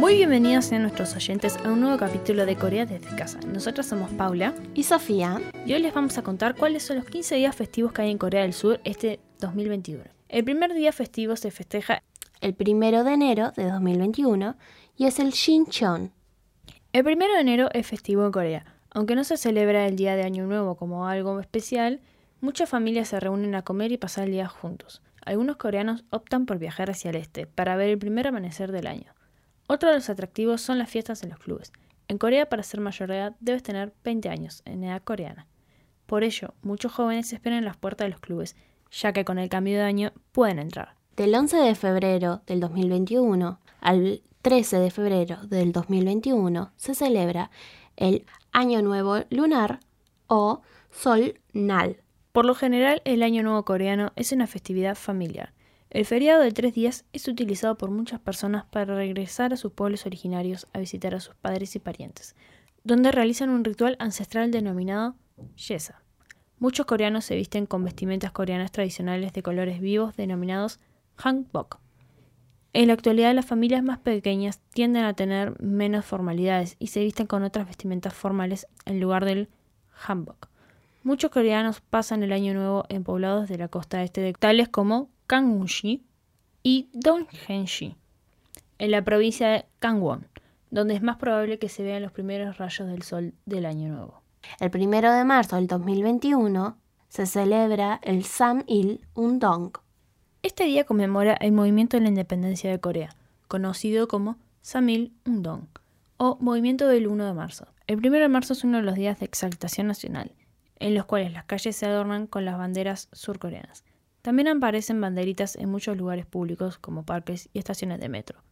Muy bienvenidos a nuestros oyentes a un nuevo capítulo de Corea desde casa. Nosotros somos Paula y Sofía y hoy les vamos a contar cuáles son los 15 días festivos que hay en Corea del Sur este 2021. El primer día festivo se festeja el primero de enero de 2021 y es el Shincheon. El primero de enero es festivo en Corea. Aunque no se celebra el día de Año Nuevo como algo especial, muchas familias se reúnen a comer y pasar el día juntos. Algunos coreanos optan por viajar hacia el este para ver el primer amanecer del año. Otro de los atractivos son las fiestas en los clubes. En Corea, para ser mayor de edad, debes tener 20 años, en edad coreana. Por ello, muchos jóvenes esperan en las puertas de los clubes, ya que con el cambio de año pueden entrar. Del 11 de febrero del 2021 al 13 de febrero del 2021 se celebra el Año Nuevo Lunar o Sol Nal. Por lo general, el Año Nuevo coreano es una festividad familiar el feriado de tres días es utilizado por muchas personas para regresar a sus pueblos originarios a visitar a sus padres y parientes, donde realizan un ritual ancestral denominado Yesa. Muchos coreanos se visten con vestimentas coreanas tradicionales de colores vivos denominados hanbok. En la actualidad las familias más pequeñas tienden a tener menos formalidades y se visten con otras vestimentas formales en lugar del hanbok. Muchos coreanos pasan el año nuevo en poblados de la costa este de tales como Kangwon-shi y Donghae-shi, en la provincia de Gangwon, donde es más probable que se vean los primeros rayos del sol del año nuevo. El primero de marzo del 2021 se celebra el Sam-il Undong. Este día conmemora el movimiento de la independencia de Corea, conocido como Samil Undong o Movimiento del 1 de marzo. El 1 de marzo es uno de los días de exaltación nacional, en los cuales las calles se adornan con las banderas surcoreanas. También aparecen banderitas en muchos lugares públicos como parques y estaciones de metro.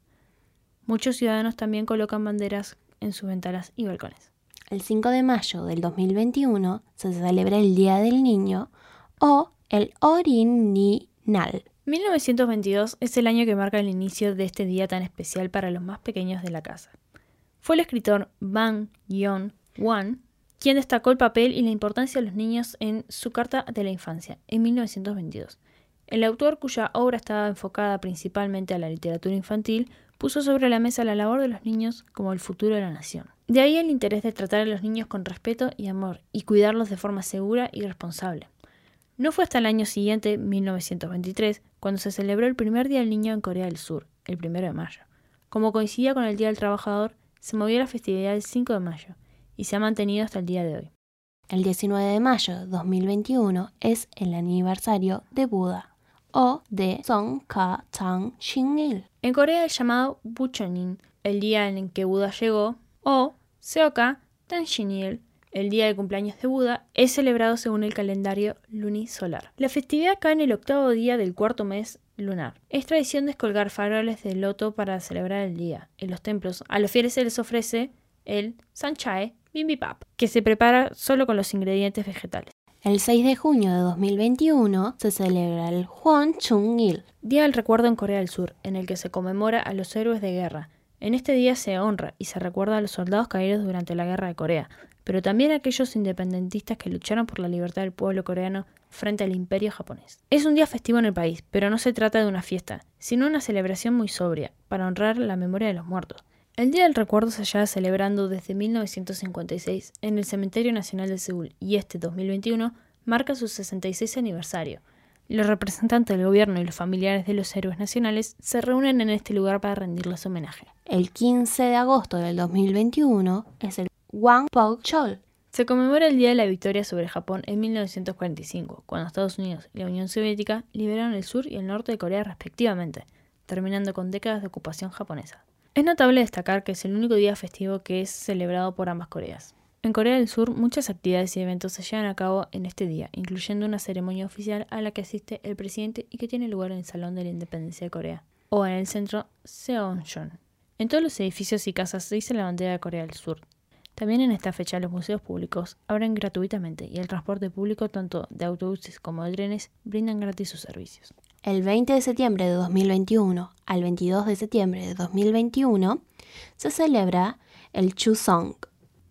Muchos ciudadanos también colocan banderas en sus ventanas y balcones. El 5 de mayo del 2021 se celebra el Día del Niño o el Orininal. 1922 es el año que marca el inicio de este día tan especial para los más pequeños de la casa. Fue el escritor Bang Yeon-wan quien destacó el papel y la importancia de los niños en su Carta de la Infancia, en 1922. El autor, cuya obra estaba enfocada principalmente a la literatura infantil, puso sobre la mesa la labor de los niños como el futuro de la nación. De ahí el interés de tratar a los niños con respeto y amor y cuidarlos de forma segura y responsable. No fue hasta el año siguiente, 1923, cuando se celebró el primer Día del Niño en Corea del Sur, el 1 de mayo. Como coincidía con el Día del Trabajador, se movió la festividad el 5 de mayo, y se ha mantenido hasta el día de hoy. El 19 de mayo de 2021 es el aniversario de Buda o de Songkha Chang Il. En Corea es llamado Buchonin, el día en que Buda llegó, o Seoka Tanshinil, el día de cumpleaños de Buda, es celebrado según el calendario lunisolar. La festividad cae en el octavo día del cuarto mes lunar. Es tradición descolgar faroles de loto para celebrar el día. En los templos, a los fieles se les ofrece el sanchae bibimbap, que se prepara solo con los ingredientes vegetales. El 6 de junio de 2021 se celebra el Hwangchung-il, Día del Recuerdo en Corea del Sur, en el que se conmemora a los héroes de guerra. En este día se honra y se recuerda a los soldados caídos durante la Guerra de Corea, pero también a aquellos independentistas que lucharon por la libertad del pueblo coreano frente al imperio japonés. Es un día festivo en el país, pero no se trata de una fiesta, sino una celebración muy sobria, para honrar la memoria de los muertos. El Día del Recuerdo se lleva celebrando desde 1956 en el Cementerio Nacional de Seúl y este 2021 marca su 66 aniversario. Los representantes del gobierno y los familiares de los héroes nacionales se reúnen en este lugar para rendirles homenaje. El 15 de agosto del 2021 es el Pok Chol. Se conmemora el Día de la Victoria sobre Japón en 1945, cuando Estados Unidos y la Unión Soviética liberaron el sur y el norte de Corea respectivamente, terminando con décadas de ocupación japonesa. Es notable destacar que es el único día festivo que es celebrado por ambas Coreas. En Corea del Sur muchas actividades y eventos se llevan a cabo en este día, incluyendo una ceremonia oficial a la que asiste el presidente y que tiene lugar en el Salón de la Independencia de Corea, o en el centro Seonjon. En todos los edificios y casas se dice la bandera de Corea del Sur. También en esta fecha los museos públicos abren gratuitamente y el transporte público tanto de autobuses como de trenes brindan gratis sus servicios. El 20 de septiembre de 2021 al 22 de septiembre de 2021 se celebra el Chusong.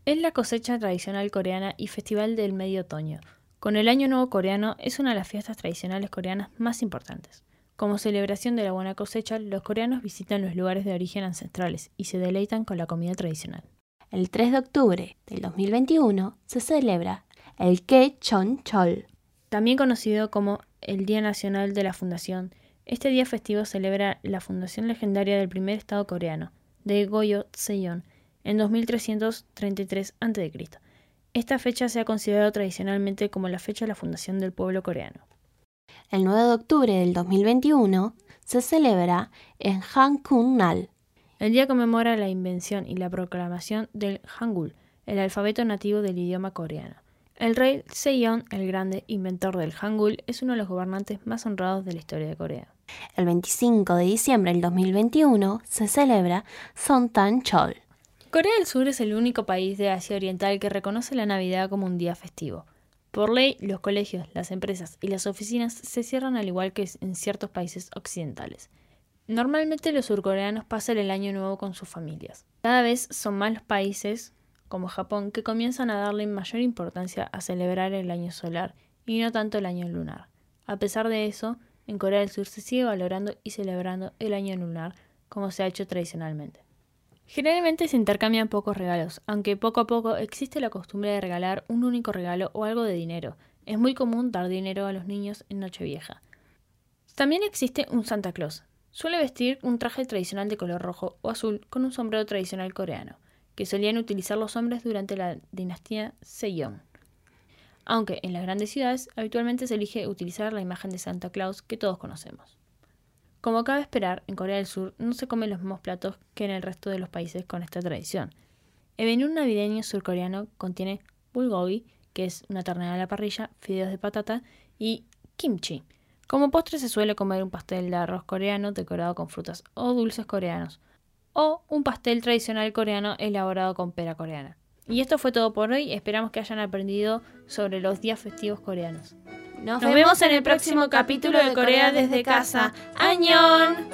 Es la cosecha tradicional coreana y festival del medio otoño, con el Año Nuevo Coreano es una de las fiestas tradicionales coreanas más importantes. Como celebración de la buena cosecha, los coreanos visitan los lugares de origen ancestrales y se deleitan con la comida tradicional. El 3 de octubre del 2021 se celebra el Chon Chol, también conocido como el Día Nacional de la Fundación. Este día festivo celebra la fundación legendaria del primer estado coreano, de Goyo Seyon, en 2333 a.C. Esta fecha se ha considerado tradicionalmente como la fecha de la fundación del pueblo coreano. El 9 de octubre del 2021 se celebra en Hangul-nal. El día conmemora la invención y la proclamación del Hangul, el alfabeto nativo del idioma coreano. El rey Sejong el Grande, inventor del Hangul, es uno de los gobernantes más honrados de la historia de Corea. El 25 de diciembre del 2021 se celebra Sontan Chol. Corea del Sur es el único país de Asia Oriental que reconoce la Navidad como un día festivo. Por ley, los colegios, las empresas y las oficinas se cierran al igual que en ciertos países occidentales. Normalmente los surcoreanos pasan el año nuevo con sus familias. Cada vez son más los países, como Japón, que comienzan a darle mayor importancia a celebrar el año solar y no tanto el año lunar. A pesar de eso, en Corea del Sur se sigue valorando y celebrando el año lunar como se ha hecho tradicionalmente. Generalmente se intercambian pocos regalos, aunque poco a poco existe la costumbre de regalar un único regalo o algo de dinero. Es muy común dar dinero a los niños en Nochevieja. También existe un Santa Claus. Suele vestir un traje tradicional de color rojo o azul con un sombrero tradicional coreano, que solían utilizar los hombres durante la dinastía Sejong. Aunque en las grandes ciudades habitualmente se elige utilizar la imagen de Santa Claus que todos conocemos. Como cabe esperar, en Corea del Sur no se comen los mismos platos que en el resto de los países con esta tradición. El menú navideño surcoreano contiene bulgogi, que es una ternera a la parrilla, fideos de patata y kimchi. Como postre se suele comer un pastel de arroz coreano decorado con frutas o dulces coreanos, o un pastel tradicional coreano elaborado con pera coreana. Y esto fue todo por hoy, esperamos que hayan aprendido sobre los días festivos coreanos. Nos, vemos en el próximo capítulo de Corea desde casa. ¡Añón!